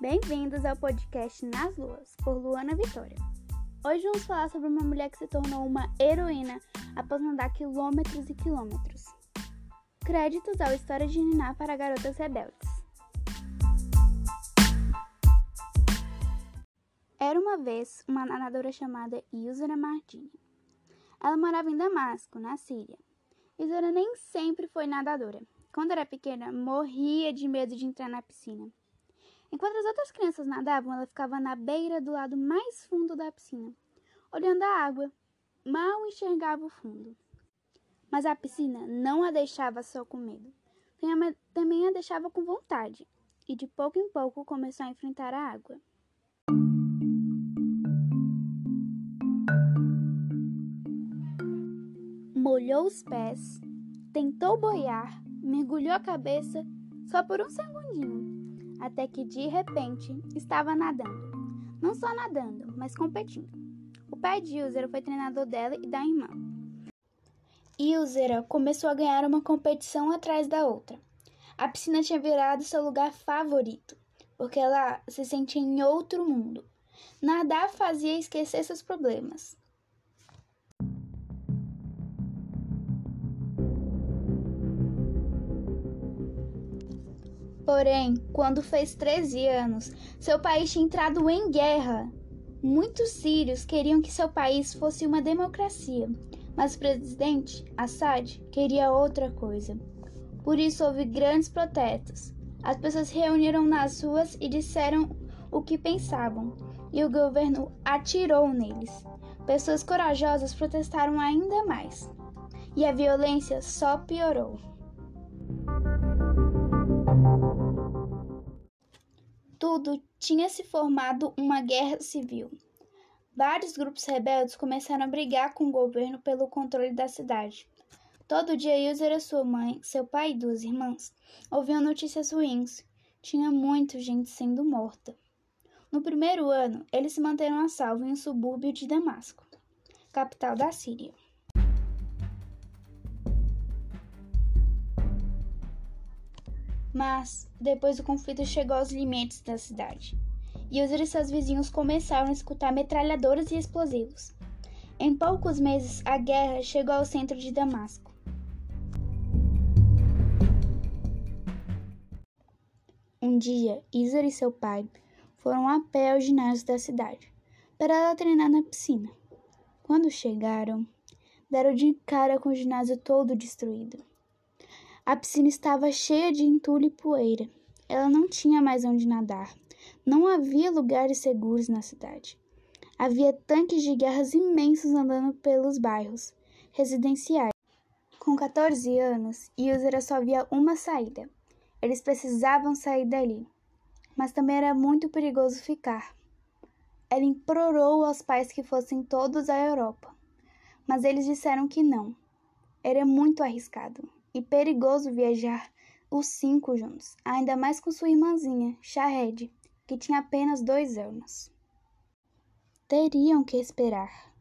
Bem-vindos ao podcast Nas Luas, por Luana Vitória. Hoje vamos falar sobre uma mulher que se tornou uma heroína após nadar quilômetros e quilômetros. Créditos ao História de Niná para Garotas Rebeldes. Era uma vez uma nadadora chamada Yusra Martini. Ela morava em Damasco, na Síria. Yusra nem sempre foi nadadora. Quando era pequena, morria de medo de entrar na piscina. Enquanto as outras crianças nadavam, ela ficava na beira do lado mais fundo da piscina, olhando a água. Mal enxergava o fundo. Mas a piscina não a deixava só com medo, também a deixava com vontade, e de pouco em pouco começou a enfrentar a água. Molhou os pés, tentou boiar, mergulhou a cabeça só por um segundinho, até que de repente estava nadando. Não só nadando, mas competindo. O pai de Yuzera foi treinador dela e da irmã. Yuzera começou a ganhar uma competição atrás da outra. A piscina tinha virado seu lugar favorito, porque ela se sentia em outro mundo. Nadar fazia esquecer seus problemas. Porém, quando fez 13 anos, seu país tinha entrado em guerra. Muitos sírios queriam que seu país fosse uma democracia, mas o presidente Assad queria outra coisa. Por isso houve grandes protestos. As pessoas se reuniram nas ruas e disseram o que pensavam, e o governo atirou neles. Pessoas corajosas protestaram ainda mais, e a violência só piorou. Tudo, tinha se formado uma guerra civil. Vários grupos rebeldes começaram a brigar com o governo pelo controle da cidade. Todo dia Yusera, sua mãe, seu pai e duas irmãs ouviam notícias ruins. Tinha muita gente sendo morta. No primeiro ano, eles se manteram a salvo em um subúrbio de Damasco, capital da Síria. Mas, depois o conflito chegou aos limites da cidade, e os e seus vizinhos começaram a escutar metralhadoras e explosivos. Em poucos meses, a guerra chegou ao centro de Damasco. Um dia, Isar e seu pai foram a pé ao ginásio da cidade para ela treinar na piscina. Quando chegaram, deram de cara com o ginásio todo destruído. A piscina estava cheia de entulho e poeira. Ela não tinha mais onde nadar. Não havia lugares seguros na cidade. Havia tanques de guerras imensos andando pelos bairros residenciais. Com 14 anos, Yusera só via uma saída. Eles precisavam sair dali, mas também era muito perigoso ficar. Ela implorou aos pais que fossem todos à Europa, mas eles disseram que não. Era muito arriscado e perigoso viajar os cinco juntos, ainda mais com sua irmãzinha, Shahed, que tinha apenas dois anos. Teriam que esperar.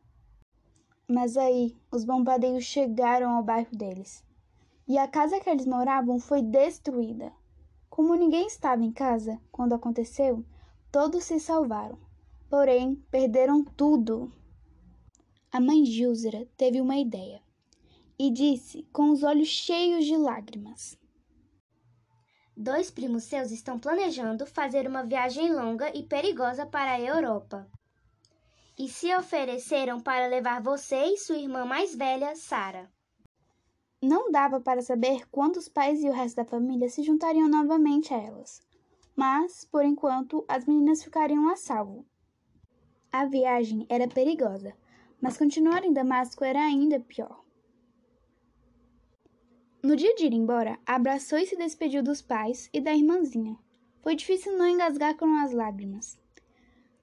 Mas aí os bombardeios chegaram ao bairro deles, e a casa que eles moravam foi destruída. Como ninguém estava em casa quando aconteceu, todos se salvaram, porém perderam tudo. A mãe Gilzera teve uma ideia e disse, com os olhos cheios de lágrimas: Dois primos seus estão planejando fazer uma viagem longa e perigosa para a Europa. E se ofereceram para levar você e sua irmã mais velha, Sara. Não dava para saber quando os pais e o resto da família se juntariam novamente a elas. Mas, por enquanto, as meninas ficariam a salvo. A viagem era perigosa, mas continuar em Damasco era ainda pior. No dia de ir embora, abraçou e se despediu dos pais e da irmãzinha. Foi difícil não engasgar com as lágrimas.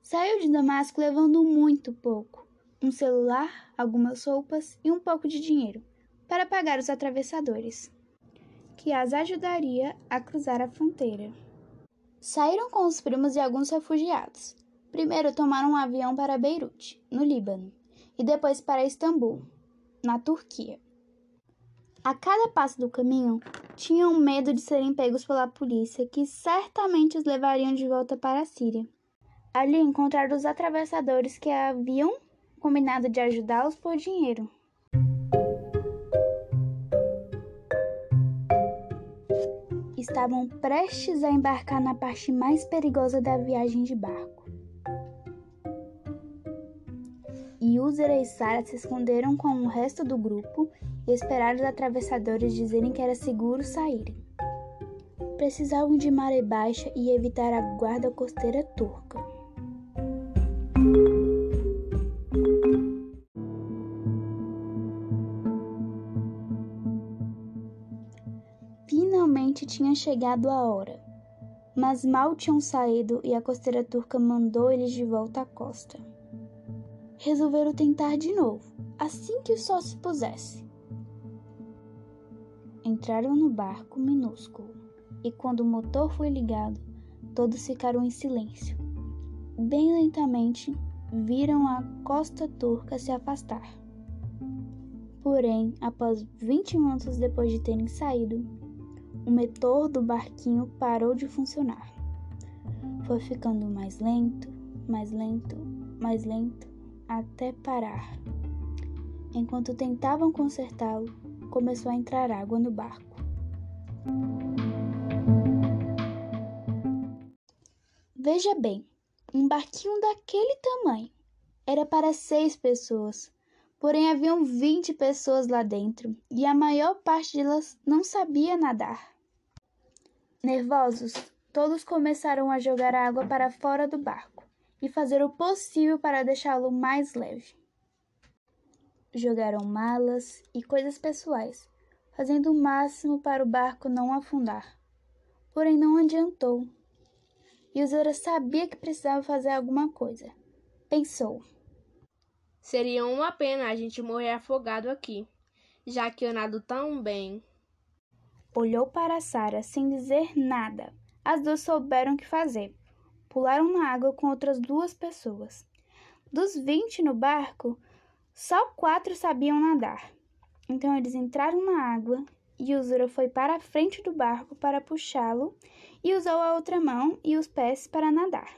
Saiu de Damasco levando muito pouco: um celular, algumas roupas e um pouco de dinheiro para pagar os atravessadores, que as ajudaria a cruzar a fronteira. Saíram com os primos e alguns refugiados. Primeiro tomaram um avião para Beirute, no Líbano, e depois para Istambul, na Turquia. A cada passo do caminho, tinham medo de serem pegos pela polícia, que certamente os levariam de volta para a Síria. Ali encontraram os atravessadores que haviam combinado de ajudá-los por dinheiro. Estavam prestes a embarcar na parte mais perigosa da viagem de barco. Yusera e Sara se esconderam com o resto do grupo e esperaram os atravessadores dizerem que era seguro saírem. Precisavam de maré baixa e evitar a guarda costeira turca. Finalmente tinha chegado a hora, mas mal tinham saído e a costeira turca mandou eles de volta à costa. Resolveram tentar de novo, assim que o sol se pusesse. Entraram no barco minúsculo e, quando o motor foi ligado, todos ficaram em silêncio. Bem lentamente, viram a costa turca se afastar. Porém, após 20 minutos depois de terem saído, o motor do barquinho parou de funcionar. Foi ficando mais lento, mais lento, mais lento, até parar. Enquanto tentavam consertá-lo, começou a entrar água no barco. Veja bem, um barquinho daquele tamanho era para seis pessoas, porém haviam vinte pessoas lá dentro e a maior parte delas não sabia nadar. Nervosos, todos começaram a jogar água para fora do barco e fazer o possível para deixá-lo mais leve. Jogaram malas e coisas pessoais, fazendo o máximo para o barco não afundar. Porém, não adiantou. Yuzura sabia que precisava fazer alguma coisa. Pensou: Seria uma pena a gente morrer afogado aqui, já que eu nado tão bem. Olhou para Sara sem dizer nada. As duas souberam o que fazer. Pularam na água com outras duas pessoas. Dos vinte no barco, só quatro sabiam nadar. Então eles entraram na água e Usura foi para a frente do barco para puxá-lo e usou a outra mão e os pés para nadar.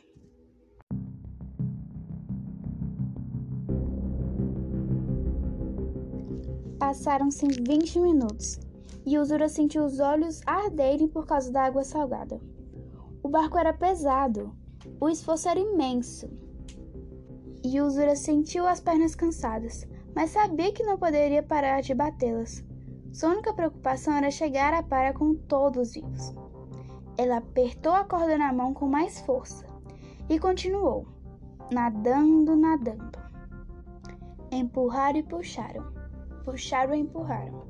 Passaram-se 20 minutos e Usura sentiu os olhos arderem por causa da água salgada. O barco era pesado, o esforço era imenso. Usura sentiu as pernas cansadas, mas sabia que não poderia parar de batê-las. Sua única preocupação era chegar à para com todos vivos. Ela apertou a corda na mão com mais força e continuou, nadando, nadando. Empurraram e puxaram, puxaram e empurraram.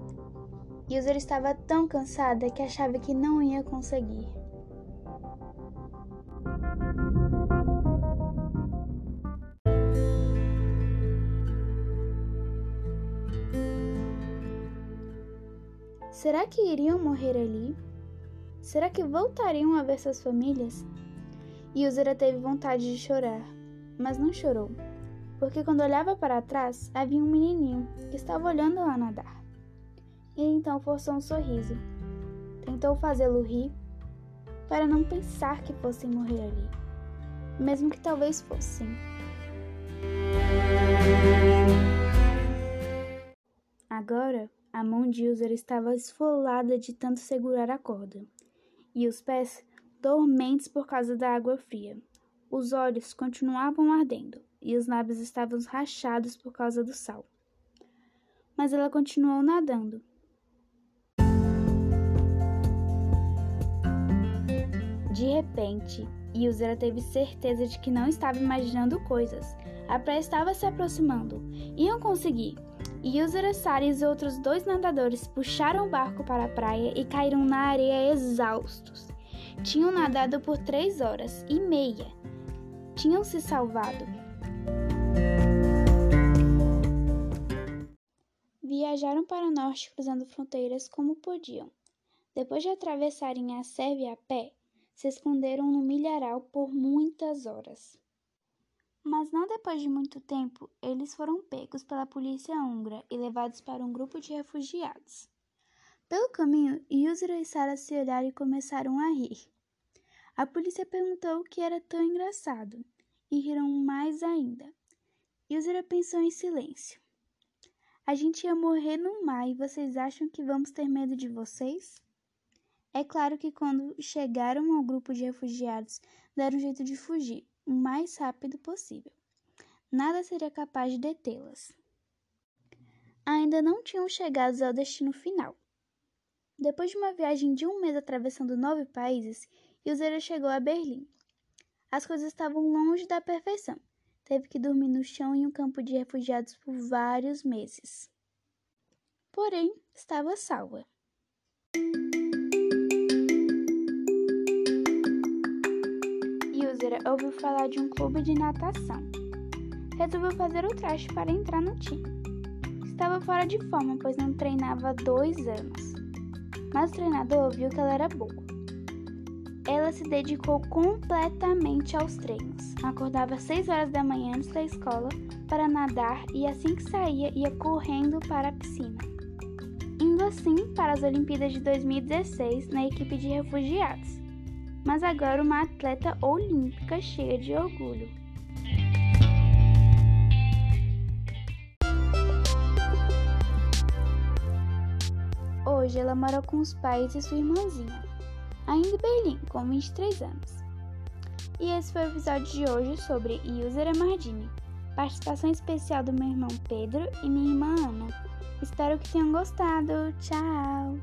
User estava tão cansada que achava que não ia conseguir. Será que iriam morrer ali? Será que voltariam a ver suas famílias? Yuzera teve vontade de chorar, mas não chorou, porque quando olhava para trás havia um menininho que estava olhando lá nadar. E então forçou um sorriso. Tentou fazê-lo rir para não pensar que fossem morrer ali, mesmo que talvez fossem. Agora, a mão de User estava esfolada de tanto segurar a corda, e os pés dormentes por causa da água fria. Os olhos continuavam ardendo e os lábios estavam rachados por causa do sal. Mas ela continuou nadando, De repente, Yuzera teve certeza de que não estava imaginando coisas. A praia estava se aproximando. Iam conseguir. Yuzera, Sara e os outros dois nadadores puxaram o barco para a praia e caíram na areia exaustos. Tinham nadado por três horas e meia. Tinham se salvado. Viajaram para o norte cruzando fronteiras como podiam. Depois de atravessarem a Sérvia a pé, se esconderam no milharal por muitas horas. Mas não depois de muito tempo, eles foram pegos pela polícia húngara e levados para um grupo de refugiados. Pelo caminho, Yusra e Sara se olharam e começaram a rir. A polícia perguntou o que era tão engraçado e riram mais ainda. Yusra pensou em silêncio. A gente ia morrer no mar e vocês acham que vamos ter medo de vocês? É claro que quando chegaram ao grupo de refugiados, deram jeito de fugir o mais rápido possível. Nada seria capaz de detê-las. Ainda não tinham chegado ao destino final. Depois de uma viagem de um mês atravessando nove países, Yuzera chegou a Berlim. As coisas estavam longe da perfeição teve que dormir no chão em um campo de refugiados por vários meses. Porém, estava salva. Yusera ouviu falar de um clube de natação. Resolveu fazer o traste para entrar no time. Estava fora de forma, pois não treinava há dois anos. Mas o treinador viu que ela era boa ela se dedicou completamente aos treinos. Acordava às 6 horas da manhã antes da escola para nadar e assim que saía ia correndo para a piscina. Indo assim para as Olimpíadas de 2016 na equipe de refugiados. Mas agora uma atleta olímpica cheia de orgulho. Hoje ela mora com os pais e sua irmãzinha ainda em Berlim, com 23 anos. E esse foi o episódio de hoje sobre User Amardini, participação especial do meu irmão Pedro e minha irmã Ana. Espero que tenham gostado. Tchau!